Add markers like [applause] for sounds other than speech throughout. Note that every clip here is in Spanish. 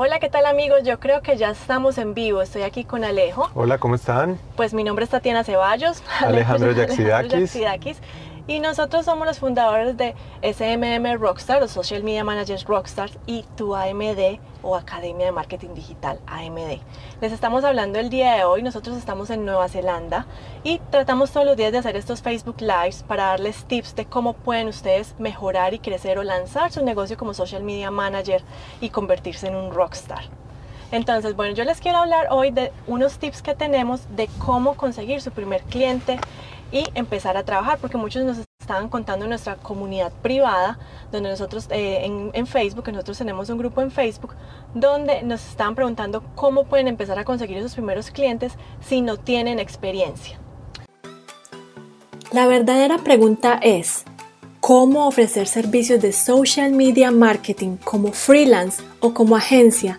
Hola, ¿qué tal amigos? Yo creo que ya estamos en vivo. Estoy aquí con Alejo. Hola, ¿cómo están? Pues mi nombre es Tatiana Ceballos. [laughs] Alejandro Yaxidakis. Y nosotros somos los fundadores de SMM Rockstar, o Social Media Managers Rockstar, y tu AMD o Academia de Marketing Digital AMD. Les estamos hablando el día de hoy, nosotros estamos en Nueva Zelanda y tratamos todos los días de hacer estos Facebook Lives para darles tips de cómo pueden ustedes mejorar y crecer o lanzar su negocio como Social Media Manager y convertirse en un Rockstar. Entonces, bueno, yo les quiero hablar hoy de unos tips que tenemos de cómo conseguir su primer cliente y empezar a trabajar, porque muchos nos estaban contando en nuestra comunidad privada, donde nosotros eh, en, en, Facebook, nosotros tenemos un grupo en Facebook, donde nos estaban preguntando cómo pueden empezar a conseguir esos primeros clientes si no tienen experiencia. La verdadera pregunta es, ¿cómo ofrecer servicios de social media marketing como freelance o como agencia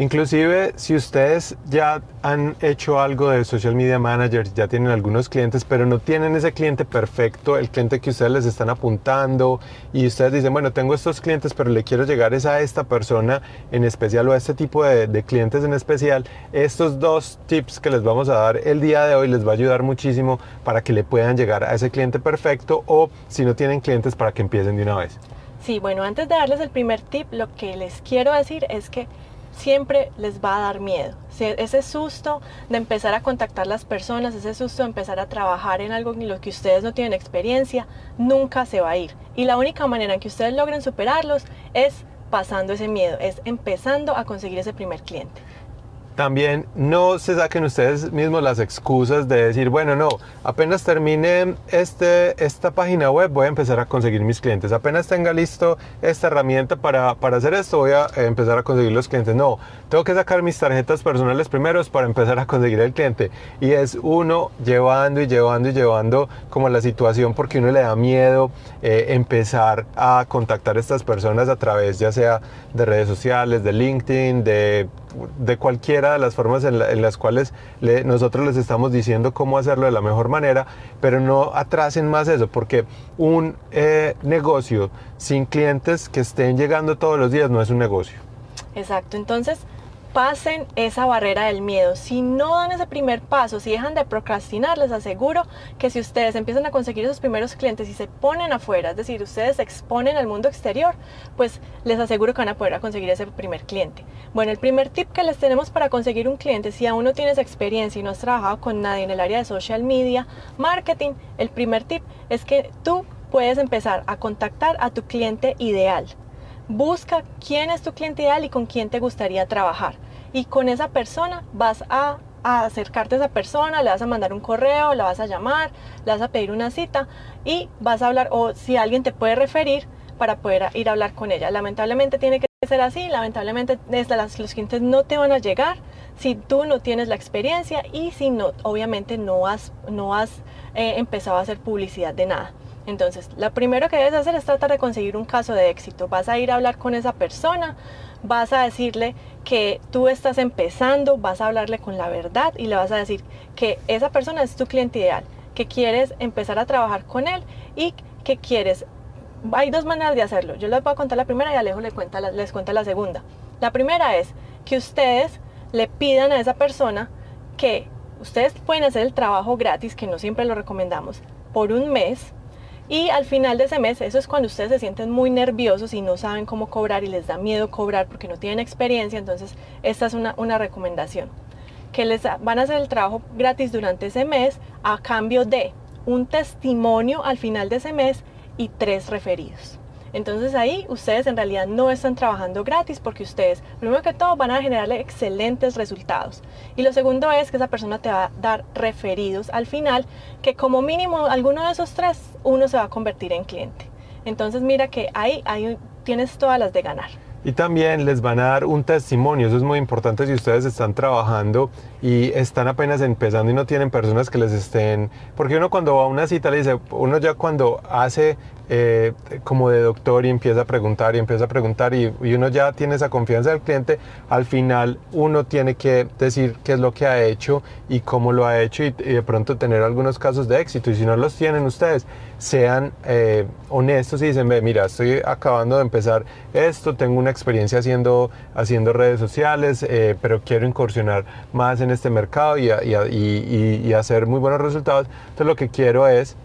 Inclusive si ustedes ya han hecho algo de social media managers, ya tienen algunos clientes, pero no tienen ese cliente perfecto, el cliente que ustedes les están apuntando y ustedes dicen, bueno, tengo estos clientes, pero le quiero llegar es a esta persona en especial o a este tipo de, de clientes en especial, estos dos tips que les vamos a dar el día de hoy les va a ayudar muchísimo para que le puedan llegar a ese cliente perfecto o si no tienen clientes para que empiecen de una vez. Sí, bueno, antes de darles el primer tip, lo que les quiero decir es que siempre les va a dar miedo. Ese susto de empezar a contactar las personas, ese susto de empezar a trabajar en algo en lo que ustedes no tienen experiencia, nunca se va a ir. Y la única manera en que ustedes logren superarlos es pasando ese miedo, es empezando a conseguir ese primer cliente. También no se saquen ustedes mismos las excusas de decir, bueno, no, apenas termine este, esta página web voy a empezar a conseguir mis clientes. Apenas tenga listo esta herramienta para, para hacer esto voy a empezar a conseguir los clientes. No, tengo que sacar mis tarjetas personales primero para empezar a conseguir el cliente. Y es uno llevando y llevando y llevando como la situación porque uno le da miedo eh, empezar a contactar a estas personas a través ya sea de redes sociales, de LinkedIn, de de cualquiera de las formas en, las cuales nosotros les estamos diciendo cómo hacerlo de la mejor manera, pero no atrasen más eso, porque un eh, negocio sin clientes que estén llegando todos los días no es un negocio. Exacto, entonces pasen esa barrera del miedo. Si no dan ese primer paso, si dejan de procrastinar, les aseguro que si ustedes empiezan a conseguir esos primeros clientes y se ponen afuera, es decir, ustedes se exponen al mundo exterior, pues les aseguro que van a poder conseguir ese primer cliente. Bueno, el primer tip que les tenemos para conseguir un cliente, si aún no tienes experiencia y no has trabajado con nadie en el área de social media, marketing, el primer tip es que tú puedes empezar a contactar a tu cliente ideal. Busca quién es tu cliente ideal y con quién te gustaría trabajar. Y con esa persona vas a, acercarte a esa persona, le vas a mandar un correo, la vas a llamar, le vas a pedir una cita y vas a hablar, o si alguien te puede referir para poder ir a hablar con ella. Lamentablemente tiene que ser así, lamentablemente desde los clientes no te van a llegar si tú no tienes la experiencia y si no, obviamente no has, no has eh, empezado a hacer publicidad de nada. Entonces, lo primero que debes hacer es tratar de conseguir un caso de éxito. Vas a ir a hablar con esa persona, vas a decirle que tú estás empezando, vas a hablarle con la verdad y le vas a decir que esa persona es tu cliente ideal, que quieres empezar a trabajar con él y que quieres... Hay dos maneras de hacerlo. Yo les voy a contar la primera y Alejo les cuenta la, les cuenta la segunda. La primera es que ustedes le pidan a esa persona que ustedes pueden hacer el trabajo gratis, que no siempre lo recomendamos, por un mes y al final de ese mes, eso es cuando ustedes se sienten muy nerviosos y no saben cómo cobrar y les da miedo cobrar porque no tienen experiencia, entonces esta es una, una recomendación. Que les van a hacer el trabajo gratis durante ese mes a cambio de un testimonio al final de ese mes y tres referidos. Entonces ahí ustedes en realidad no están trabajando gratis porque ustedes, primero que todo, van a generarle excelentes resultados. Y lo segundo es que esa persona te va a dar referidos al final, que como mínimo alguno de esos tres, uno se va a convertir en cliente. Entonces mira que ahí, tienes todas las de ganar. Y también les van a dar un testimonio, eso es muy importante si ustedes están trabajando y están apenas empezando y no tienen personas que les estén, porque uno cuando va a una cita le dice, uno ya cuando hace eh, como de doctor y empieza a preguntar y empieza a preguntar y, uno ya tiene esa confianza del cliente, al final uno tiene que decir qué es lo que ha hecho y cómo lo ha hecho y, de pronto tener algunos casos de éxito. Y si no los tienen ustedes, sean eh, honestos y dicen, mira, estoy acabando de empezar esto, tengo una experiencia haciendo, haciendo redes sociales, eh, pero quiero incursionar más en este mercado y hacer muy buenos resultados, entonces lo que quiero es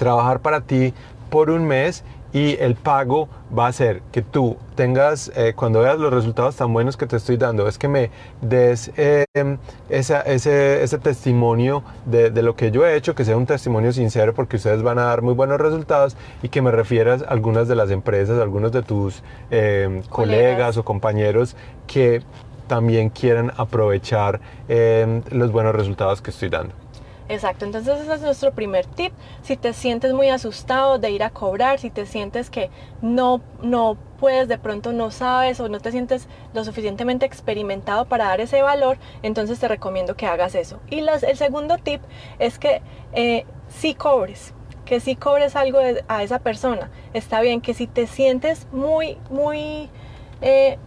trabajar para ti por un mes y el pago va a ser que tú tengas, eh, cuando veas los resultados tan buenos que te estoy dando, es que me des em, ese, ese, testimonio de, de, lo que yo he hecho, que sea un testimonio sincero porque ustedes van a dar muy buenos resultados y que me refieras a algunas de las empresas, algunos de tus em, colegas o compañeros que también quieran aprovechar em, los buenos resultados que estoy dando. Exacto, entonces ese es nuestro primer tip. Si te sientes muy asustado de ir a cobrar, si te sientes que no, no puedes, de pronto no sabes o no te sientes lo suficientemente experimentado para dar ese valor, entonces te recomiendo que hagas eso. Y el segundo tip es que eh, sí cobres, que sí cobres algo a esa persona. Está bien que si te sientes muy, muy... Eh,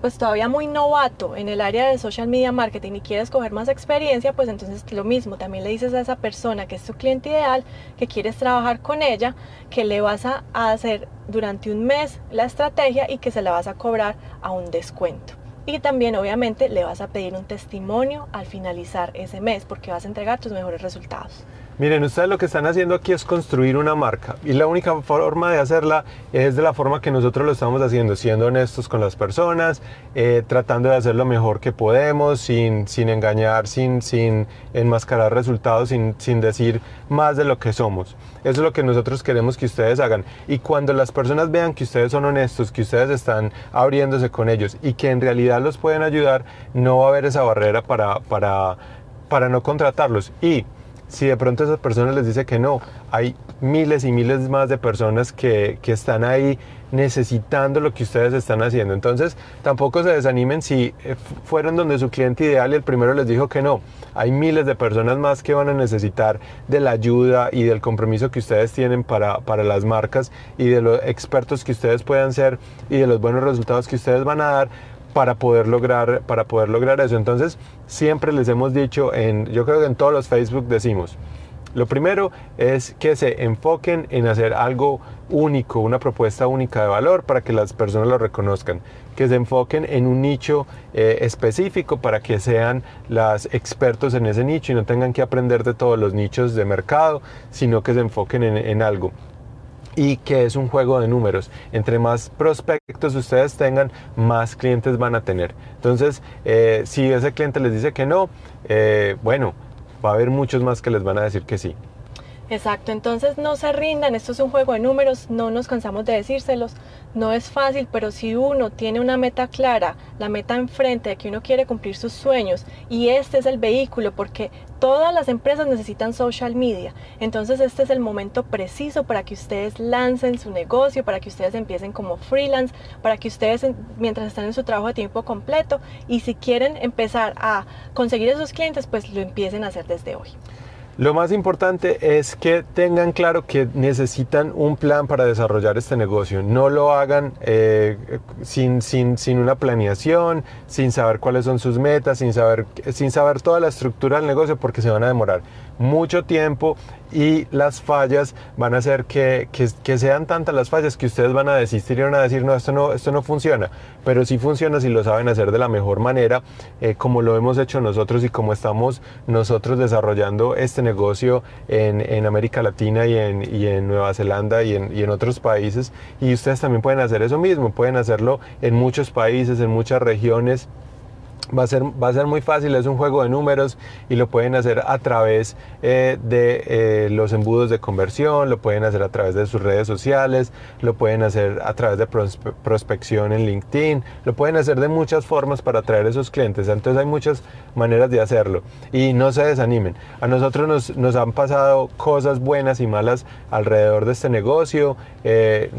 pues todavía muy novato en el área de social media marketing y quieres coger más experiencia, pues entonces lo mismo, también le dices a esa persona que es tu cliente ideal, que quieres trabajar con ella, que le vas a hacer durante un mes la estrategia y que se la vas a cobrar a un descuento. Y también obviamente le vas a pedir un testimonio al finalizar ese mes porque vas a entregar tus mejores resultados. Miren, ustedes lo que están haciendo aquí es construir una marca y la única forma de hacerla es de la forma que nosotros lo estamos haciendo, siendo honestos con las personas, eh, tratando de hacer lo mejor que podemos, sin, sin engañar, sin, sin enmascarar resultados, sin, sin decir más de lo que somos. Eso es lo que nosotros queremos que ustedes hagan. Y cuando las personas vean que ustedes son honestos, que ustedes están abriéndose con ellos y que en realidad los pueden ayudar, no va a haber esa barrera para, para, para no contratarlos. Y si de pronto esas personas les dice que no, hay miles y miles más de personas que, que, están ahí necesitando lo que ustedes están haciendo. Entonces, tampoco se desanimen si eh, fueron donde su cliente ideal y el primero les dijo que no. Hay miles de personas más que van a necesitar de la ayuda y del compromiso que ustedes tienen para, para las marcas y de los expertos que ustedes puedan ser y de los buenos resultados que ustedes van a dar para poder lograr, para poder lograr eso. Entonces, siempre les hemos dicho, en, yo creo que en todos los Facebook decimos, lo primero es que se enfoquen en hacer algo único, una propuesta única de valor para que las personas lo reconozcan, que se enfoquen en un nicho eh, específico para que sean las expertos en ese nicho y no tengan que aprender de todos los nichos de mercado, sino que se enfoquen en algo y que es un juego de números. Entre más prospectos ustedes tengan, más clientes van a tener. Entonces, eh, si ese cliente les dice que no, eh, bueno, va a haber muchos más que les van a decir que sí. Exacto, entonces no se rindan, esto es un juego de números, no nos cansamos de decírselos, no es fácil, pero si uno tiene una meta clara, la meta enfrente de que uno quiere cumplir sus sueños y este es el vehículo porque todas las empresas necesitan social media, entonces este es el momento preciso para que ustedes lancen su negocio, para que ustedes empiecen como freelance, para que ustedes mientras están en su trabajo de tiempo completo y si quieren empezar a conseguir esos clientes, pues lo empiecen a hacer desde hoy. Lo más importante es que tengan claro que necesitan un plan para desarrollar este negocio. No lo hagan eh, sin, sin, sin, una planeación, sin saber cuáles son sus metas, sin saber, sin saber toda la estructura del negocio porque se van a demorar mucho tiempo y las fallas van a hacer que, que, sean tantas las fallas que ustedes van a desistir y van a decir, no, esto no, esto no funciona. Pero sí funciona si lo saben hacer de la mejor manera, eh, como lo hemos hecho nosotros y como estamos nosotros desarrollando este negocio en, en América Latina y en, y en Nueva Zelanda y en, y en otros países. Y ustedes también pueden hacer eso mismo, pueden hacerlo en muchos países, en muchas regiones Va a, ser, va a ser muy fácil, es un juego de números y lo pueden hacer a través eh, de eh, los embudos de conversión, lo pueden hacer a través de sus redes sociales, lo pueden hacer a través de prospección en LinkedIn, lo pueden hacer de muchas formas para atraer a esos clientes. Entonces hay muchas maneras de hacerlo y no se desanimen. A nosotros nos, nos han pasado cosas buenas y malas alrededor de este negocio. Eh,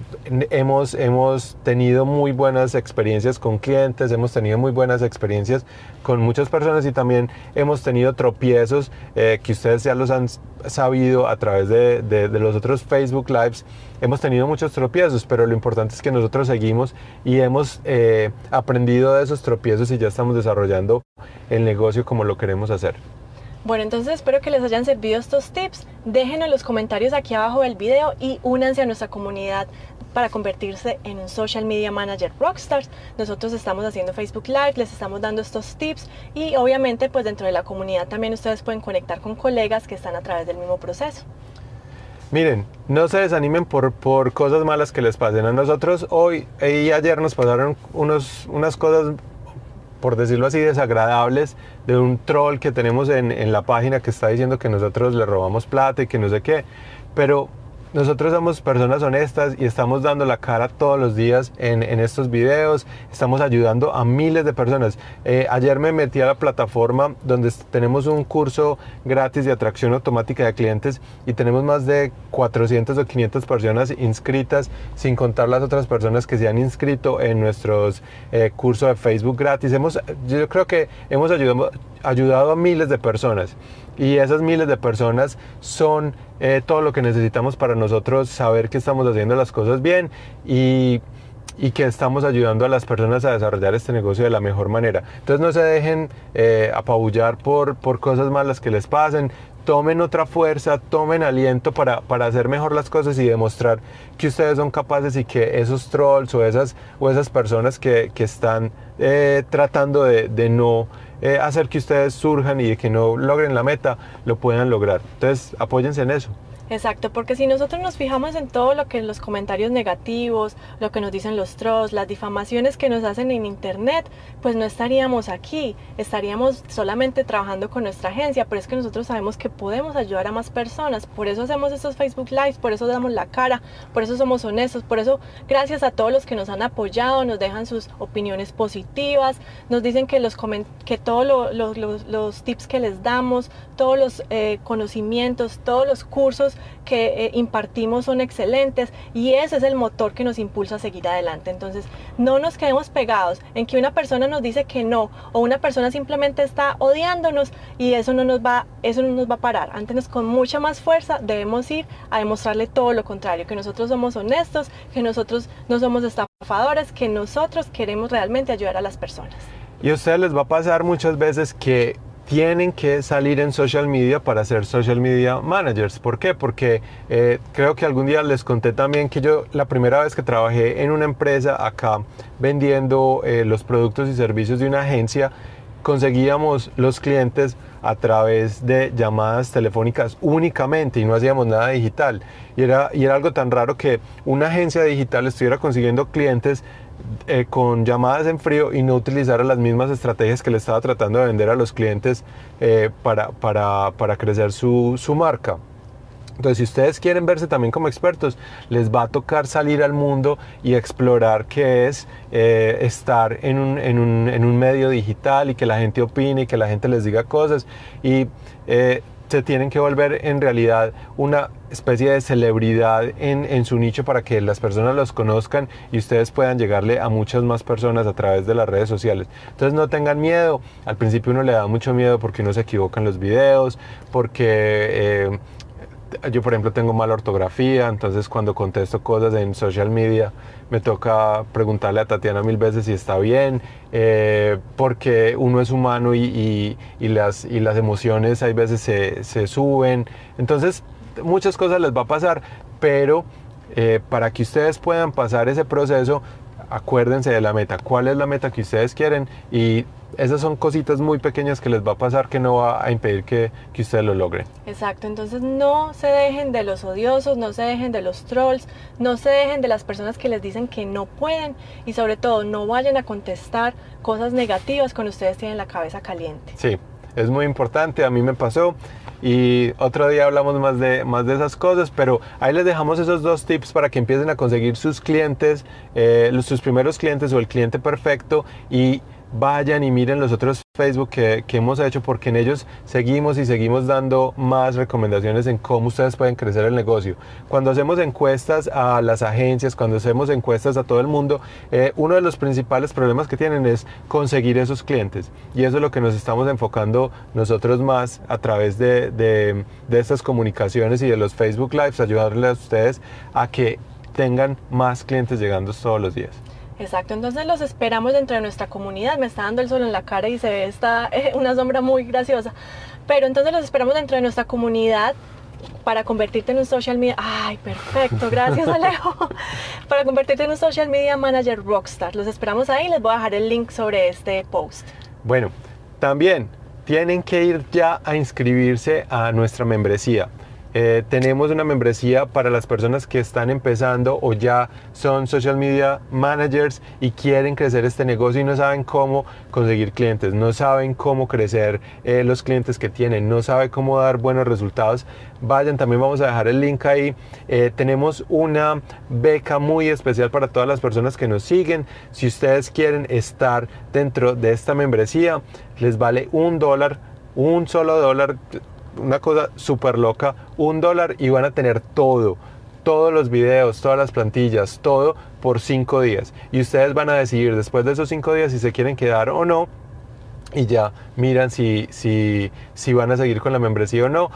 hemos, hemos tenido muy buenas experiencias con clientes, hemos tenido muy buenas experiencias con muchas personas y también hemos tenido tropiezos eh, que ustedes ya los han sabido a través de, los otros Facebook Lives. Hemos tenido muchos tropiezos, pero lo importante es que nosotros seguimos y hemos eh, aprendido de esos tropiezos y ya estamos desarrollando el negocio como lo queremos hacer. Bueno, entonces espero que les hayan servido estos tips. Déjenos los comentarios aquí abajo del video y únanse a nuestra comunidad para convertirse en un social media manager rockstars. Nosotros estamos haciendo Facebook Live, les estamos dando estos tips y obviamente pues dentro de la comunidad también ustedes pueden conectar con colegas que están a través del mismo proceso. Miren, no se desanimen por, por cosas malas que les pasen. A nosotros hoy y ayer nos pasaron unos, unas cosas, por decirlo así, desagradables de un troll que tenemos en, en la página que está diciendo que nosotros le robamos plata y que no sé qué. Pero nosotros somos personas honestas y estamos dando la cara todos los días en, estos videos, estamos ayudando a miles de personas. Eh, ayer me metí a la plataforma donde tenemos un curso gratis de atracción automática de clientes y tenemos más de 400 o 500 personas inscritas, sin contar las otras personas que se han inscrito en nuestros eh, cursos de Facebook gratis. Hemos, yo creo que hemos ayudado, ayudado a miles de personas y esas miles de personas son eh, todo lo que necesitamos para nosotros saber que estamos haciendo las cosas bien y, y, que estamos ayudando a las personas a desarrollar este negocio de la mejor manera. Entonces no se dejen eh, apabullar por, por cosas malas que les pasen, tomen otra fuerza, tomen aliento para, para, hacer mejor las cosas y demostrar que ustedes son capaces y que esos trolls o esas, o esas personas que, que están eh, tratando de, de no eh, hacer que ustedes surjan y que no logren la meta, lo puedan lograr. Entonces, apóyense en eso. Exacto, porque si nosotros nos fijamos en todo lo que los comentarios negativos, lo que nos dicen los trolls, las difamaciones que nos hacen en internet, pues no estaríamos aquí, estaríamos solamente trabajando con nuestra agencia, pero es que nosotros sabemos que podemos ayudar a más personas, por eso hacemos estos Facebook Lives, por eso damos la cara, por eso somos honestos, por eso gracias a todos los que nos han apoyado, nos dejan sus opiniones positivas, nos dicen que, los que todos los, tips que les damos, todos los eh, conocimientos, todos los cursos, que eh, impartimos son excelentes y ese es el motor que nos impulsa a seguir adelante. Entonces, no nos quedemos pegados en que una persona nos dice que no o una persona simplemente está odiándonos y eso no nos va, eso no nos va a parar. Antes, con mucha más fuerza, debemos ir a demostrarle todo lo contrario, que nosotros somos honestos, que nosotros no somos estafadores, que nosotros queremos realmente ayudar a las personas. Y a ustedes les va a pasar muchas veces que tienen que salir en social media para ser social media managers. ¿Por qué? Porque eh, creo que algún día les conté también que yo la primera vez que trabajé en una empresa acá vendiendo eh, los productos y servicios de una agencia, conseguíamos los clientes a través de llamadas telefónicas únicamente y no hacíamos nada digital. Y era, y era algo tan raro que una agencia digital estuviera consiguiendo clientes eh, con llamadas en frío y no utilizar las mismas estrategias que le estaba tratando de vender a los clientes eh, para, para, para, crecer su, su marca. Entonces, si ustedes quieren verse también como expertos, les va a tocar salir al mundo y explorar qué es eh, estar en un, en, un, en un, medio digital y que la gente opine y que la gente les diga cosas. Y se tienen que volver en realidad una especie de celebridad en, en, su nicho para que las personas los conozcan y ustedes puedan llegarle a muchas más personas a través de las redes sociales. Entonces no tengan miedo, al principio uno le da mucho miedo porque uno se equivoca en los videos, porque... Eh, yo por ejemplo tengo mala ortografía, entonces cuando contesto cosas en social media me toca preguntarle a Tatiana mil veces si está bien, eh, porque uno es humano y, y, las, y las emociones hay veces se, se, suben, entonces muchas cosas les va a pasar, pero eh, para que ustedes puedan pasar ese proceso, acuérdense de la meta, cuál es la meta que ustedes quieren y esas son cositas muy pequeñas que les va a pasar que no va a impedir que, que ustedes lo logren. Exacto, entonces no se dejen de los odiosos, no se dejen de los trolls, no se dejen de las personas que les dicen que no pueden y sobre todo no vayan a contestar cosas negativas cuando ustedes tienen la cabeza caliente. Sí, es muy importante, a mí me pasó y otro día hablamos más de, más de esas cosas, pero ahí les dejamos esos dos tips para que empiecen a conseguir sus clientes, eh, sus primeros clientes o el cliente perfecto y vayan y miren los otros Facebook que, hemos hecho porque en ellos seguimos y seguimos dando más recomendaciones en cómo ustedes pueden crecer el negocio. Cuando hacemos encuestas a las agencias, cuando hacemos encuestas a todo el mundo, eh, uno de los principales problemas que tienen es conseguir esos clientes y eso es lo que nos estamos enfocando nosotros más a través de, de, estas comunicaciones y de los Facebook Lives, ayudarles a ustedes a que tengan más clientes llegando todos los días. Exacto, entonces los esperamos dentro de nuestra comunidad. Me está dando el sol en la cara y se ve esta, [laughs] eh, una sombra muy graciosa. Pero entonces los esperamos dentro de nuestra comunidad para convertirte en un social media. Ay, perfecto, gracias [laughs] Alejo. para convertirte en un social media manager rockstar. Los esperamos ahí. Les voy a dejar el link sobre este post. Bueno, también tienen que ir ya a inscribirse a nuestra membresía. Eh, tenemos una membresía para las personas que están empezando o ya son social media managers y quieren crecer este negocio y no saben cómo conseguir clientes, no saben cómo crecer eh, los clientes que tienen, no saben cómo dar buenos resultados. Vayan, también vamos a dejar el link ahí. Eh, tenemos una beca muy especial para todas las personas que nos siguen. Si ustedes quieren estar dentro de esta membresía, les vale un dólar, un solo dólar una cosa súper loca, un dólar y van a tener todo, todos los videos, todas las plantillas, todo por cinco días. Y ustedes van a decidir después de esos cinco días si se quieren quedar o no. Y ya miran si, si, si van a seguir con la membresía o no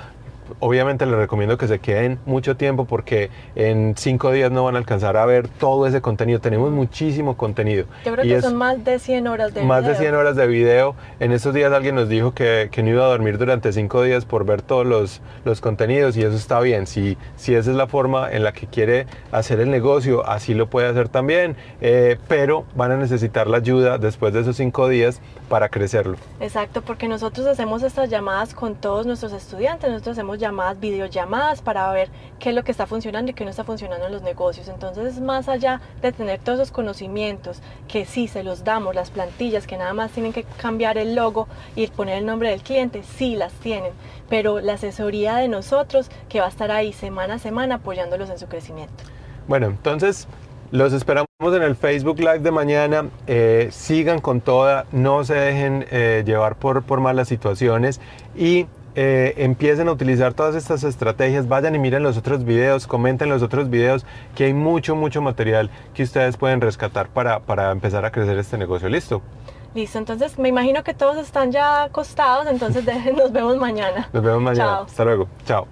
obviamente les recomiendo que se queden mucho tiempo porque en cinco días no van a alcanzar a ver todo ese contenido. Tenemos muchísimo contenido. Yo creo que son más de 100 horas de más de 100 horas de video. En estos días alguien nos dijo que, que, no iba a dormir durante cinco días por ver todos los, los contenidos y eso está bien. Si, si esa es la forma en la que quiere hacer el negocio, así lo puede hacer también. Eh, pero van a necesitar la ayuda después de esos cinco días para crecerlo. Exacto, porque nosotros hacemos estas llamadas con todos nuestros estudiantes. Nosotros hacemos llamadas, videollamadas para ver qué es lo que está funcionando y qué no está funcionando en los negocios. Entonces, más allá de tener todos esos conocimientos que sí se los damos, las plantillas que nada más tienen que cambiar el logo y poner el nombre del cliente, sí las tienen, pero la asesoría de nosotros que va a estar ahí semana a semana apoyándolos en su crecimiento. Bueno, entonces los esperamos en el Facebook Live de mañana. Eh, sigan con toda, no se dejen eh, llevar por, por malas situaciones y eh, empiecen a utilizar todas estas estrategias, vayan y miren los otros videos, comenten los otros videos, que hay mucho, mucho material que ustedes pueden rescatar para, para empezar a crecer este negocio. ¿Listo? Listo, entonces me imagino que todos están ya acostados, entonces [laughs] nos vemos mañana. Nos vemos mañana. Hasta luego. Chao.